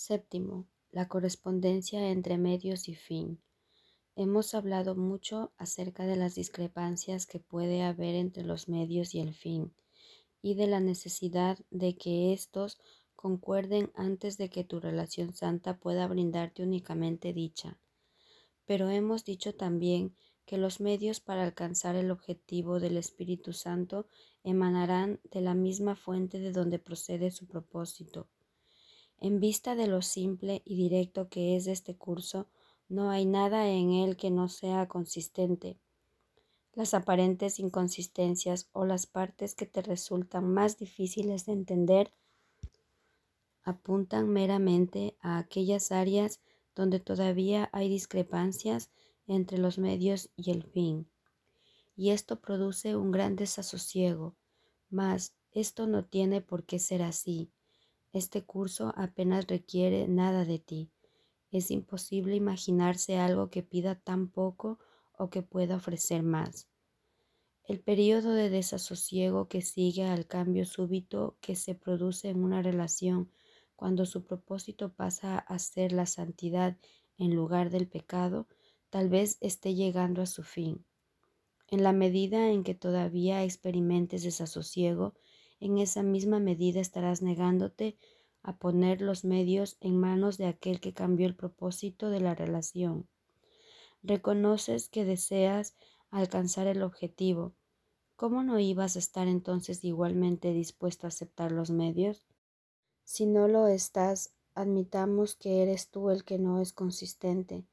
Séptimo, la correspondencia entre medios y fin. Hemos hablado mucho acerca de las discrepancias que puede haber entre los medios y el fin, y de la necesidad de que éstos concuerden antes de que tu relación santa pueda brindarte únicamente dicha. Pero hemos dicho también que los medios para alcanzar el objetivo del Espíritu Santo emanarán de la misma fuente de donde procede su propósito en vista de lo simple y directo que es este curso, no hay nada en él que no sea consistente. Las aparentes inconsistencias o las partes que te resultan más difíciles de entender apuntan meramente a aquellas áreas donde todavía hay discrepancias entre los medios y el fin. Y esto produce un gran desasosiego, mas esto no tiene por qué ser así. Este curso apenas requiere nada de ti. Es imposible imaginarse algo que pida tan poco o que pueda ofrecer más. El periodo de desasosiego que sigue al cambio súbito que se produce en una relación cuando su propósito pasa a ser la santidad en lugar del pecado, tal vez esté llegando a su fin. En la medida en que todavía experimentes desasosiego, en esa misma medida estarás negándote a poner los medios en manos de aquel que cambió el propósito de la relación. Reconoces que deseas alcanzar el objetivo. ¿Cómo no ibas a estar entonces igualmente dispuesto a aceptar los medios? Si no lo estás, admitamos que eres tú el que no es consistente.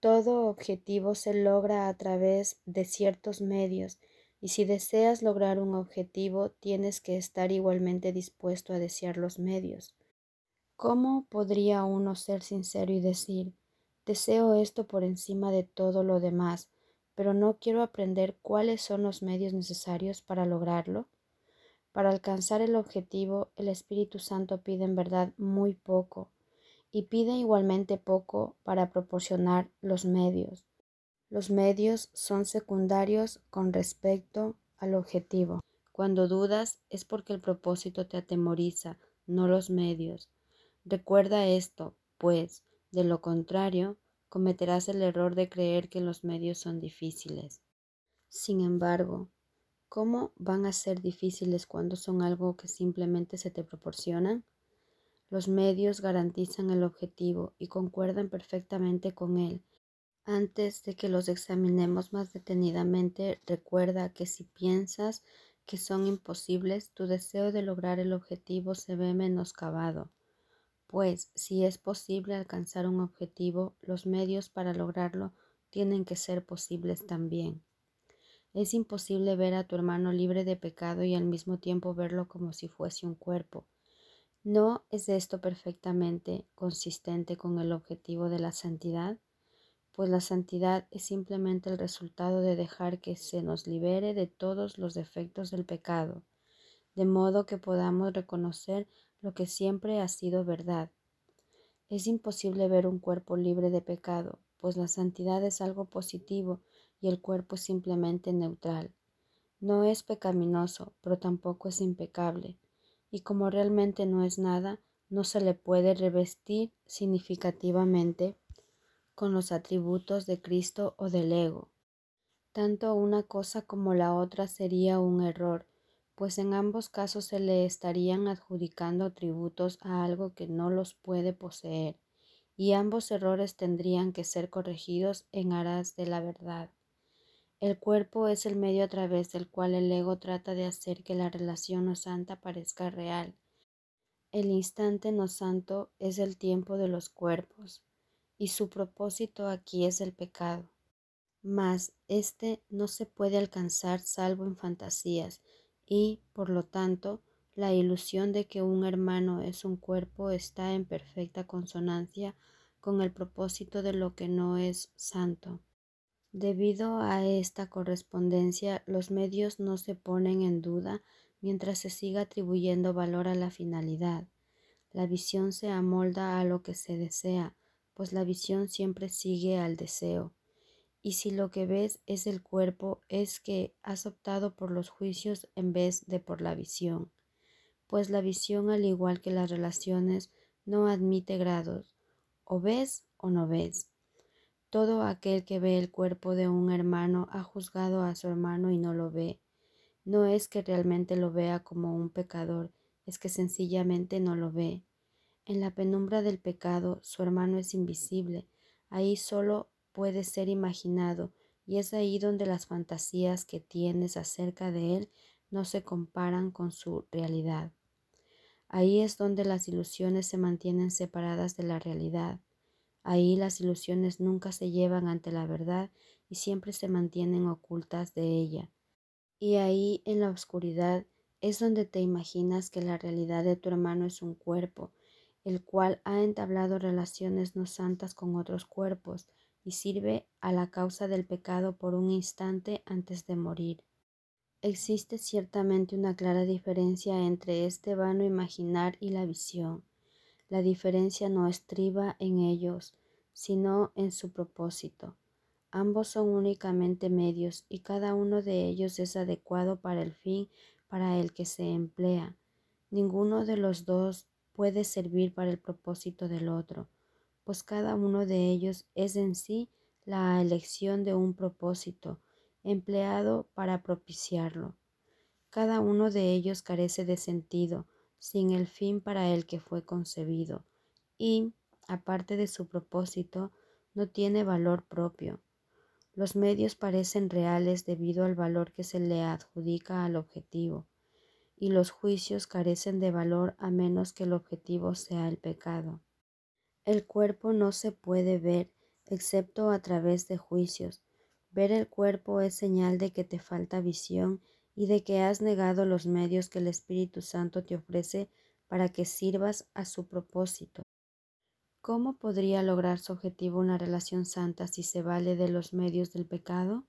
Todo objetivo se logra a través de ciertos medios y si deseas lograr un objetivo, tienes que estar igualmente dispuesto a desear los medios. ¿Cómo podría uno ser sincero y decir, deseo esto por encima de todo lo demás, pero no quiero aprender cuáles son los medios necesarios para lograrlo? Para alcanzar el objetivo, el Espíritu Santo pide en verdad muy poco, y pide igualmente poco para proporcionar los medios. Los medios son secundarios con respecto al objetivo. Cuando dudas es porque el propósito te atemoriza, no los medios. Recuerda esto, pues, de lo contrario, cometerás el error de creer que los medios son difíciles. Sin embargo, ¿cómo van a ser difíciles cuando son algo que simplemente se te proporcionan? Los medios garantizan el objetivo y concuerdan perfectamente con él antes de que los examinemos más detenidamente, recuerda que si piensas que son imposibles, tu deseo de lograr el objetivo se ve menoscabado. Pues si es posible alcanzar un objetivo, los medios para lograrlo tienen que ser posibles también. Es imposible ver a tu hermano libre de pecado y al mismo tiempo verlo como si fuese un cuerpo. ¿No es esto perfectamente consistente con el objetivo de la santidad? Pues la santidad es simplemente el resultado de dejar que se nos libere de todos los defectos del pecado, de modo que podamos reconocer lo que siempre ha sido verdad. Es imposible ver un cuerpo libre de pecado, pues la santidad es algo positivo y el cuerpo es simplemente neutral. No es pecaminoso, pero tampoco es impecable, y como realmente no es nada, no se le puede revestir significativamente con los atributos de Cristo o del ego. Tanto una cosa como la otra sería un error, pues en ambos casos se le estarían adjudicando atributos a algo que no los puede poseer, y ambos errores tendrían que ser corregidos en aras de la verdad. El cuerpo es el medio a través del cual el ego trata de hacer que la relación no santa parezca real. El instante no santo es el tiempo de los cuerpos y su propósito aquí es el pecado. Mas éste no se puede alcanzar salvo en fantasías y, por lo tanto, la ilusión de que un hermano es un cuerpo está en perfecta consonancia con el propósito de lo que no es santo. Debido a esta correspondencia, los medios no se ponen en duda mientras se siga atribuyendo valor a la finalidad. La visión se amolda a lo que se desea, pues la visión siempre sigue al deseo. Y si lo que ves es el cuerpo, es que has optado por los juicios en vez de por la visión, pues la visión, al igual que las relaciones, no admite grados, o ves o no ves. Todo aquel que ve el cuerpo de un hermano ha juzgado a su hermano y no lo ve. No es que realmente lo vea como un pecador, es que sencillamente no lo ve. En la penumbra del pecado su hermano es invisible, ahí solo puede ser imaginado y es ahí donde las fantasías que tienes acerca de él no se comparan con su realidad. Ahí es donde las ilusiones se mantienen separadas de la realidad. Ahí las ilusiones nunca se llevan ante la verdad y siempre se mantienen ocultas de ella. Y ahí en la oscuridad es donde te imaginas que la realidad de tu hermano es un cuerpo, el cual ha entablado relaciones no santas con otros cuerpos y sirve a la causa del pecado por un instante antes de morir. Existe ciertamente una clara diferencia entre este vano imaginar y la visión. La diferencia no estriba en ellos, sino en su propósito. Ambos son únicamente medios y cada uno de ellos es adecuado para el fin para el que se emplea. Ninguno de los dos puede servir para el propósito del otro, pues cada uno de ellos es en sí la elección de un propósito empleado para propiciarlo. Cada uno de ellos carece de sentido, sin el fin para el que fue concebido, y, aparte de su propósito, no tiene valor propio. Los medios parecen reales debido al valor que se le adjudica al objetivo, y los juicios carecen de valor a menos que el objetivo sea el pecado. El cuerpo no se puede ver excepto a través de juicios. Ver el cuerpo es señal de que te falta visión y de que has negado los medios que el Espíritu Santo te ofrece para que sirvas a su propósito. ¿Cómo podría lograr su objetivo una relación santa si se vale de los medios del pecado?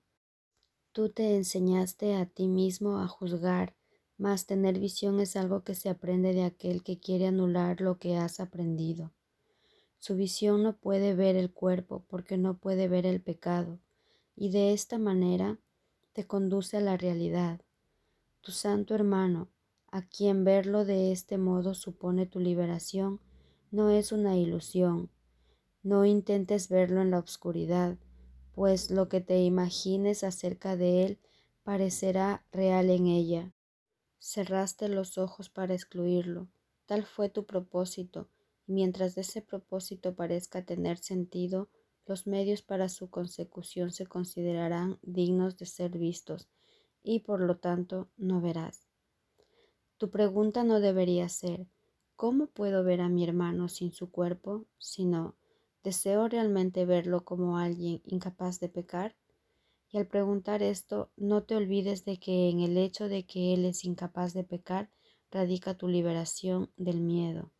Tú te enseñaste a ti mismo a juzgar, mas tener visión es algo que se aprende de aquel que quiere anular lo que has aprendido. Su visión no puede ver el cuerpo porque no puede ver el pecado, y de esta manera te conduce a la realidad tu santo hermano, a quien verlo de este modo supone tu liberación, no es una ilusión. No intentes verlo en la oscuridad, pues lo que te imagines acerca de él parecerá real en ella. Cerraste los ojos para excluirlo. Tal fue tu propósito, y mientras ese propósito parezca tener sentido, los medios para su consecución se considerarán dignos de ser vistos, y por lo tanto no verás. Tu pregunta no debería ser ¿cómo puedo ver a mi hermano sin su cuerpo? sino ¿deseo realmente verlo como alguien incapaz de pecar? Y al preguntar esto, no te olvides de que en el hecho de que Él es incapaz de pecar radica tu liberación del miedo.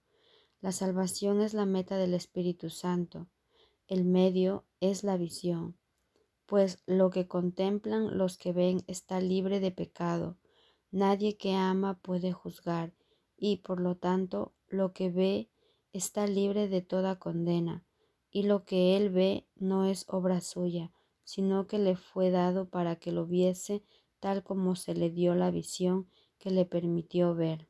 La salvación es la meta del Espíritu Santo. El medio es la visión pues lo que contemplan los que ven está libre de pecado. Nadie que ama puede juzgar, y por lo tanto lo que ve está libre de toda condena, y lo que él ve no es obra suya, sino que le fue dado para que lo viese tal como se le dio la visión que le permitió ver.